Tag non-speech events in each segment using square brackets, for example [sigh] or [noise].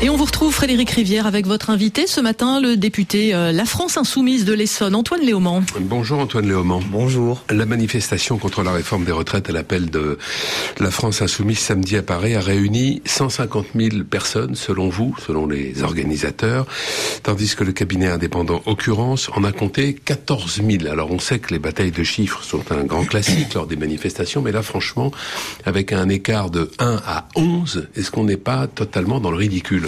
Et on vous retrouve Frédéric Rivière avec votre invité ce matin, le député euh, La France Insoumise de l'Essonne, Antoine Léaumont. Bonjour Antoine Léaumont. Bonjour. La manifestation contre la réforme des retraites à l'appel de La France Insoumise samedi à Paris a réuni 150 000 personnes selon vous, selon les organisateurs, tandis que le cabinet indépendant Occurrence en a compté 14 000. Alors on sait que les batailles de chiffres sont un grand classique lors des manifestations, mais là franchement, avec un écart de 1 à 11, est-ce qu'on n'est pas totalement dans le ridicule?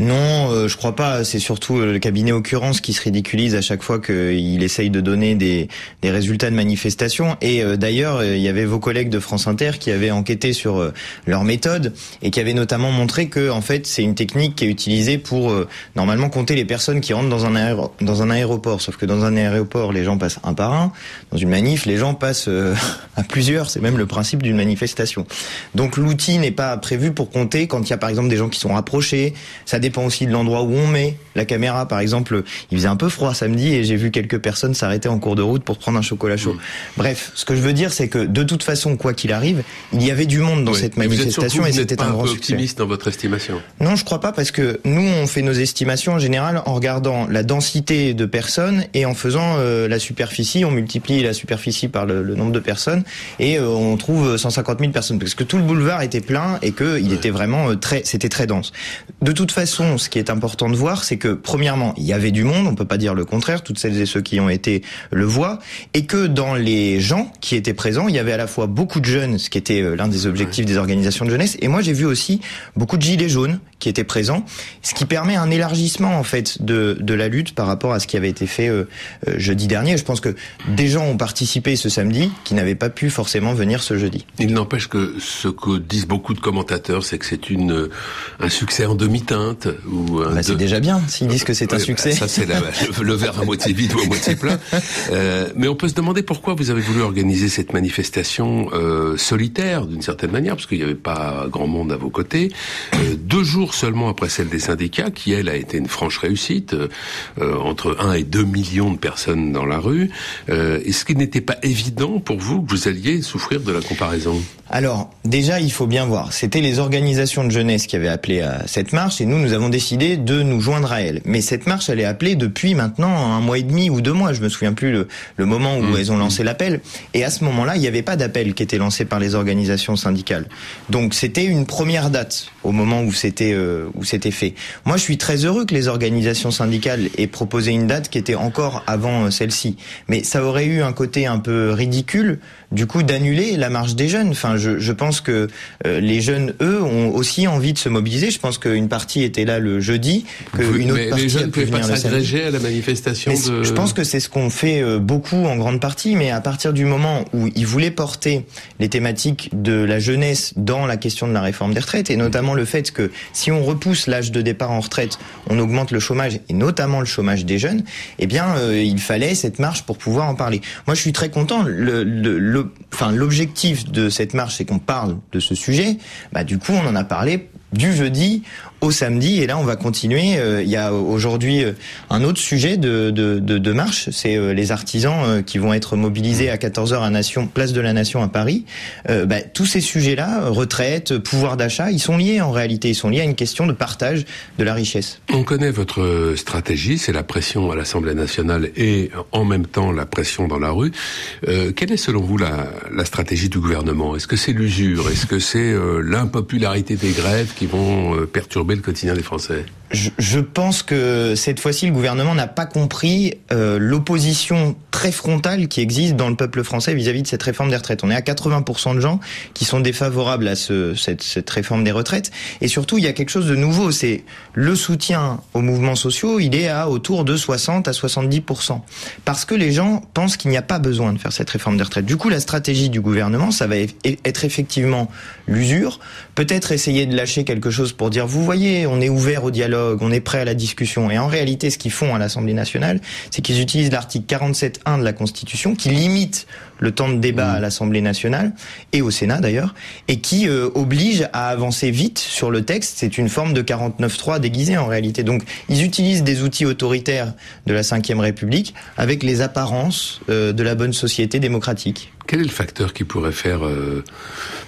non, euh, je crois pas. C'est surtout euh, le cabinet Occurrence qui se ridiculise à chaque fois qu'il essaye de donner des, des, résultats de manifestation. Et euh, d'ailleurs, il y avait vos collègues de France Inter qui avaient enquêté sur leur méthode et qui avaient notamment montré que, en fait, c'est une technique qui est utilisée pour normalement compter les personnes qui rentrent dans un, dans un aéroport. Sauf que dans un aéroport, les gens passent un par un. Dans une manif, les gens passent [laughs] à plusieurs. C'est même le principe d'une manifestation. Donc l'outil n'est pas prévu pour compter quand il y a par exemple des gens qui sont rapprochés. Ça dépend aussi de l'endroit où on met la caméra. Par exemple, il faisait un peu froid samedi et j'ai vu quelques personnes s'arrêter en cours de route pour prendre un chocolat chaud. Mm. Bref, ce que je veux dire, c'est que de toute façon, quoi qu'il arrive, il y avait du monde dans cette manifestation et c'était un, grand peu optimiste dans votre estimation Non, je crois pas parce que nous, on fait nos estimations en général en regardant la densité de personnes et en faisant euh, la superficie. On multiplie la superficie par le, nombre de personnes et euh, on trouve 150 000 personnes parce que tout le boulevard était plein et que il était vraiment euh, très, c'était très dense. De toute façon ce qui est important de voir, c'est que premièrement, il y avait du monde, on peut pas dire le contraire, toutes celles et ceux qui ont été le voient, et que dans les gens qui étaient présents, il y avait à la fois beaucoup de jeunes, ce qui était euh, l'un des objectifs des organisations de jeunesse, et moi j'ai vu aussi beaucoup de gilets jaunes qui étaient présents, ce qui permet un élargissement en fait de, de la lutte par rapport à ce qui avait été fait euh, euh, jeudi dernier. Je pense que des gens ont participé ce samedi qui n'avaient pas pu forcément venir ce jeudi. Il n'empêche que ce que disent beaucoup de commentateurs, c'est que c'est une un succès en demi-teinte bah, c'est déjà bien s'ils disent que c'est un succès. ça c'est [laughs] le, verre à moitié vide ou à moitié plein. Euh, mais on peut se demander pourquoi vous avez voulu organiser cette manifestation euh, solitaire d'une certaine manière, parce qu'il n'y avait pas grand monde à vos côtés. Euh, deux jours seulement après celle des syndicats, qui elle a été une franche réussite, euh, entre 1 et 2 millions de personnes dans la rue. Euh, Est-ce qu'il n'était pas évident pour vous que vous alliez souffrir de la comparaison? Alors déjà, il faut bien voir. C'était les organisations de jeunesse qui avaient appelé à cette marche, et nous, nous avons décidé de nous joindre à elle. Mais cette marche, elle est appelée depuis maintenant un mois et demi ou deux mois. Je me souviens plus le, le moment où mmh. elles ont lancé l'appel. Et à ce moment-là, il n'y avait pas d'appel qui était lancé par les organisations syndicales. Donc c'était une première date au moment où c'était euh, où c'était fait. Moi, je suis très heureux que les organisations syndicales aient proposé une date qui était encore avant euh, celle-ci. Mais ça aurait eu un côté un peu ridicule, du coup, d'annuler la marche des jeunes. Enfin, je, je pense que euh, les jeunes, eux, ont aussi envie de se mobiliser. Je pense qu'une partie était là le jeudi, qu'une autre partie les jeunes ne pouvaient pas s'agréger à la manifestation. De... Je pense que c'est ce qu'on fait beaucoup en grande partie, mais à partir du moment où ils voulaient porter les thématiques de la jeunesse dans la question de la réforme des retraites, et notamment le fait que si on repousse l'âge de départ en retraite, on augmente le chômage et notamment le chômage des jeunes, eh bien, euh, il fallait cette marche pour pouvoir en parler. Moi, je suis très content. L'objectif de cette marche, c'est qu'on parle de ce sujet. Bah, du coup, on en a parlé du jeudi au samedi. Et là, on va continuer. Euh, il y a aujourd'hui euh, un autre sujet de, de, de, de marche, c'est euh, les artisans qui vont être mobilisés à 14h à Nation, place de la Nation à Paris. Bah, tous ces sujets-là, retraite, pouvoir d'achat, ils sont liés en réalité. Ils sont liés à une question de partage de la richesse. On connaît votre stratégie, c'est la pression à l'Assemblée nationale et en même temps la pression dans la rue. Euh, quelle est selon vous la, la stratégie du gouvernement? Est-ce que c'est l'usure? Est-ce que c'est l'impopularité des grèves qui vont perturber le quotidien des Français je, pense que cette fois-ci, le gouvernement n'a pas compris euh, l'opposition très frontale qui existe dans le peuple français vis-à-vis de cette réforme des retraites. On est à 80% de gens qui sont défavorables à ce, cette, cette, réforme des retraites. Et surtout, il y a quelque chose de nouveau, c'est le soutien aux mouvements sociaux, il est à autour de 60 à 70%. Parce que les gens pensent qu'il n'y a pas besoin de faire cette réforme des retraites. Du coup, la stratégie du gouvernement, ça va être effectivement l'usure, peut-être essayer de lâcher quelque chose pour dire, vous voyez, on est ouvert au dialogue, on est prêt à la discussion. Et en réalité, ce qu'ils font à l'Assemblée nationale, c'est qu'ils utilisent l'article 47.1 de la Constitution, qui limite le temps de débat mmh. à l'Assemblée nationale et au Sénat d'ailleurs, et qui euh, oblige à avancer vite sur le texte. C'est une forme de 49.3 déguisée en réalité. Donc ils utilisent des outils autoritaires de la Ve République avec les apparences euh, de la bonne société démocratique. Quel est le facteur qui pourrait faire euh,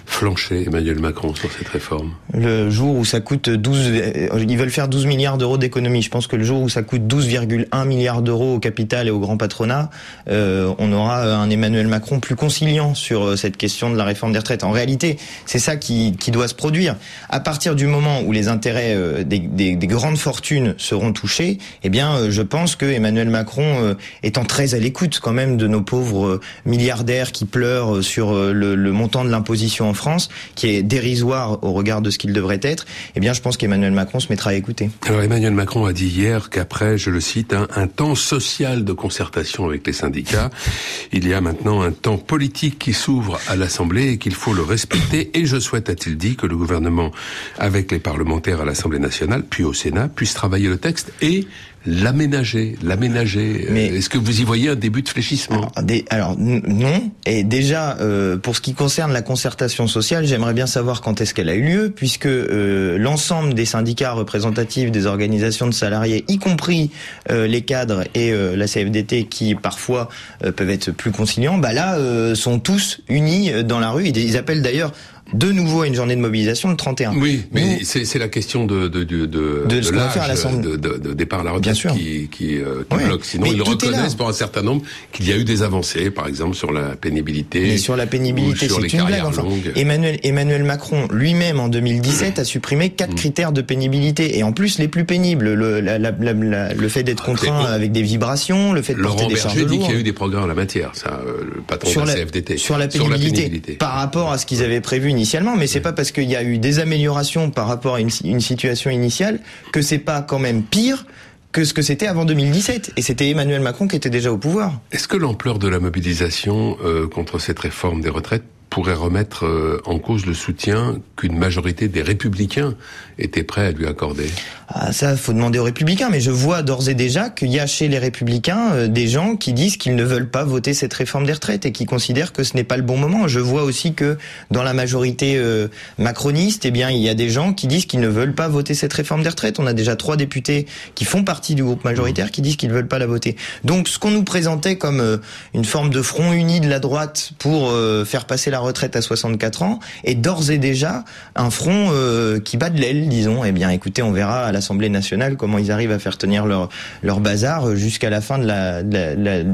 flancher Emmanuel Macron sur cette réforme? Le jour où ça coûte 12, euh, ils veulent faire 12 milliards d'euros d'économie. Je pense que le jour où ça coûte 12,1 milliards d'euros au capital et au grand patronat, euh, on aura un Emmanuel Macron plus conciliant sur cette question de la réforme des retraites. En réalité, c'est ça qui, qui, doit se produire. À partir du moment où les intérêts des, des, des grandes fortunes seront touchés, eh bien, je pense que Emmanuel Macron, étant très à l'écoute quand même de nos pauvres milliardaires qui pleure sur euh, le, le montant de l'imposition en France, qui est dérisoire au regard de ce qu'il devrait être, eh bien, je pense qu'Emmanuel Macron se mettra à écouter. Alors, Emmanuel Macron a dit hier qu'après, je le cite, un, un temps social de concertation avec les syndicats, [laughs] il y a maintenant un temps politique qui s'ouvre à l'Assemblée et qu'il faut le respecter. Et je souhaite, a-t-il dit, que le gouvernement, avec les parlementaires à l'Assemblée nationale, puis au Sénat, puisse travailler le texte et l'aménager, l'aménager. Mais est-ce que vous y voyez un début de fléchissement alors, des, alors, non. Et déjà, euh, pour ce qui concerne la concertation sociale, j'aimerais bien savoir quand est-ce qu'elle a eu lieu, puisque euh, l'ensemble des syndicats représentatifs des organisations de salariés, y compris euh, les cadres et euh, la CFDT, qui parfois euh, peuvent être plus conciliants, bah là, euh, sont tous unis dans la rue. Ils appellent d'ailleurs de nouveau à une journée de mobilisation le 31. Oui, mais c'est la question de de de de, de, de l'âge de, départ à la retraite qui qui, euh, qui ouais. bloque. Sinon, mais ils reconnaissent pour un certain nombre qu'il y a eu des avancées, par exemple sur la pénibilité. Mais sur la pénibilité, c'est une blague. Enfin, Emmanuel Emmanuel Macron lui-même en 2017 a supprimé quatre mmh. critères de pénibilité et en plus les plus pénibles, le la, la, la, le fait d'être contraint avec des vibrations, le fait de Laurent porter des Berger charges dit qu'il y a eu des progrès en la matière, ça, euh, le patron sur de la, CFDT. Sur la pénibilité, sur la pénibilité. par rapport à ce qu'ils avaient prévu initialement, mais c'est pas parce qu'il y a eu des améliorations par rapport à une, une situation initiale que c'est pas quand même pire que ce que c'était avant 2017. Et c'était Emmanuel Macron qui était déjà au pouvoir. Est-ce que l'ampleur de la mobilisation euh, contre cette réforme des retraites pourrait remettre euh, en cause le soutien qu'une majorité des républicains était prêt à lui accorder ah, Ça, faut demander aux républicains, mais je vois d'ores et déjà qu'il y a chez les républicains euh, des gens qui disent qu'ils ne veulent pas voter cette réforme des retraites et qui considèrent que ce n'est pas le bon moment. Je vois aussi que dans la majorité euh, macroniste, eh bien, il y a des gens qui disent qu'ils ne veulent pas voter cette réforme des retraites. On a déjà trois députés qui font partie du groupe majoritaire qui disent qu'ils ne veulent pas la voter. Donc, ce qu'on nous présentait comme euh, une forme de front uni de la droite pour euh, faire passer la retraite à 64 ans est d'ores et déjà un front euh, qui bat de l'aile, disons. Eh bien, écoutez, on verra à l'Assemblée nationale comment ils arrivent à faire tenir leur leur bazar jusqu'à la fin de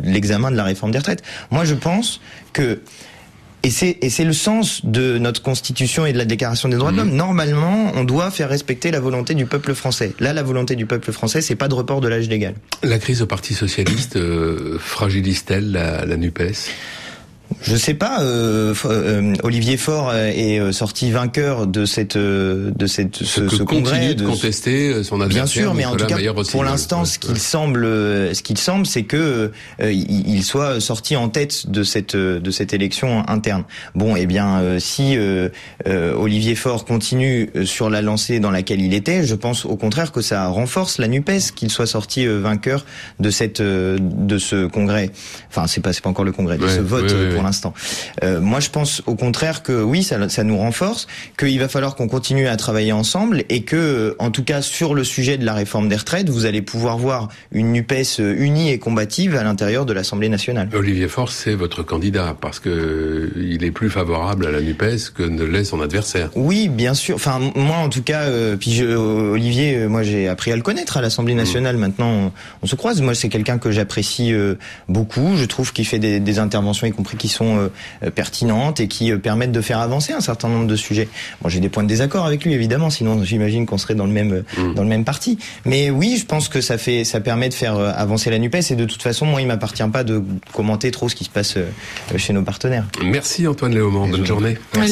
l'examen de, la, de la réforme des retraites. Moi, je pense que et c'est, et c'est le sens de notre constitution et de la déclaration des droits mmh. de l'homme. Normalement, on doit faire respecter la volonté du peuple français. Là, la volonté du peuple français, c'est pas de report de l'âge légal. La crise au Parti socialiste euh, fragilise-t-elle la, la NUPES? Je sais pas. Euh, euh, Olivier Faure est euh, sorti vainqueur de cette de cette ce, ce, congrès. de contester son adversaire. Bien sûr, mais en tout cas, pour l'instant, ce qu'il semble, ce qu'il semble, c'est que euh, il soit sorti en tête de cette de cette élection interne. Bon, eh bien, euh, si euh, Olivier Faure continue sur la lancée dans laquelle il était, je pense au contraire que ça renforce la Nupes qu'il soit sorti vainqueur de cette de ce congrès. Enfin, c'est pas c'est pas encore le congrès, de ouais, ce vote. Ouais, pour l'instant. Euh, moi, je pense au contraire que oui, ça, ça nous renforce, qu'il va falloir qu'on continue à travailler ensemble et que, en tout cas, sur le sujet de la réforme des retraites, vous allez pouvoir voir une Nupes unie et combative à l'intérieur de l'Assemblée nationale. Olivier Faure, c'est votre candidat parce que il est plus favorable à la Nupes que ne l'est son adversaire. Oui, bien sûr. Enfin, moi, en tout cas, euh, puis je, Olivier, moi, j'ai appris à le connaître à l'Assemblée nationale. Mmh. Maintenant, on, on, se croise. Moi, c'est quelqu'un que j'apprécie euh, beaucoup. Je trouve qu'il fait des, des interventions, y compris qui sont euh, pertinentes et qui euh, permettent de faire avancer un certain nombre de sujets. Bon, j'ai des points de désaccord avec lui évidemment, sinon j'imagine qu'on serait dans le même mmh. dans le même parti. Mais oui, je pense que ça fait ça permet de faire euh, avancer la Nupes et de toute façon, moi, il m'appartient pas de commenter trop ce qui se passe chez nos partenaires. Merci Antoine Léaumont. Bonne journée. Merci.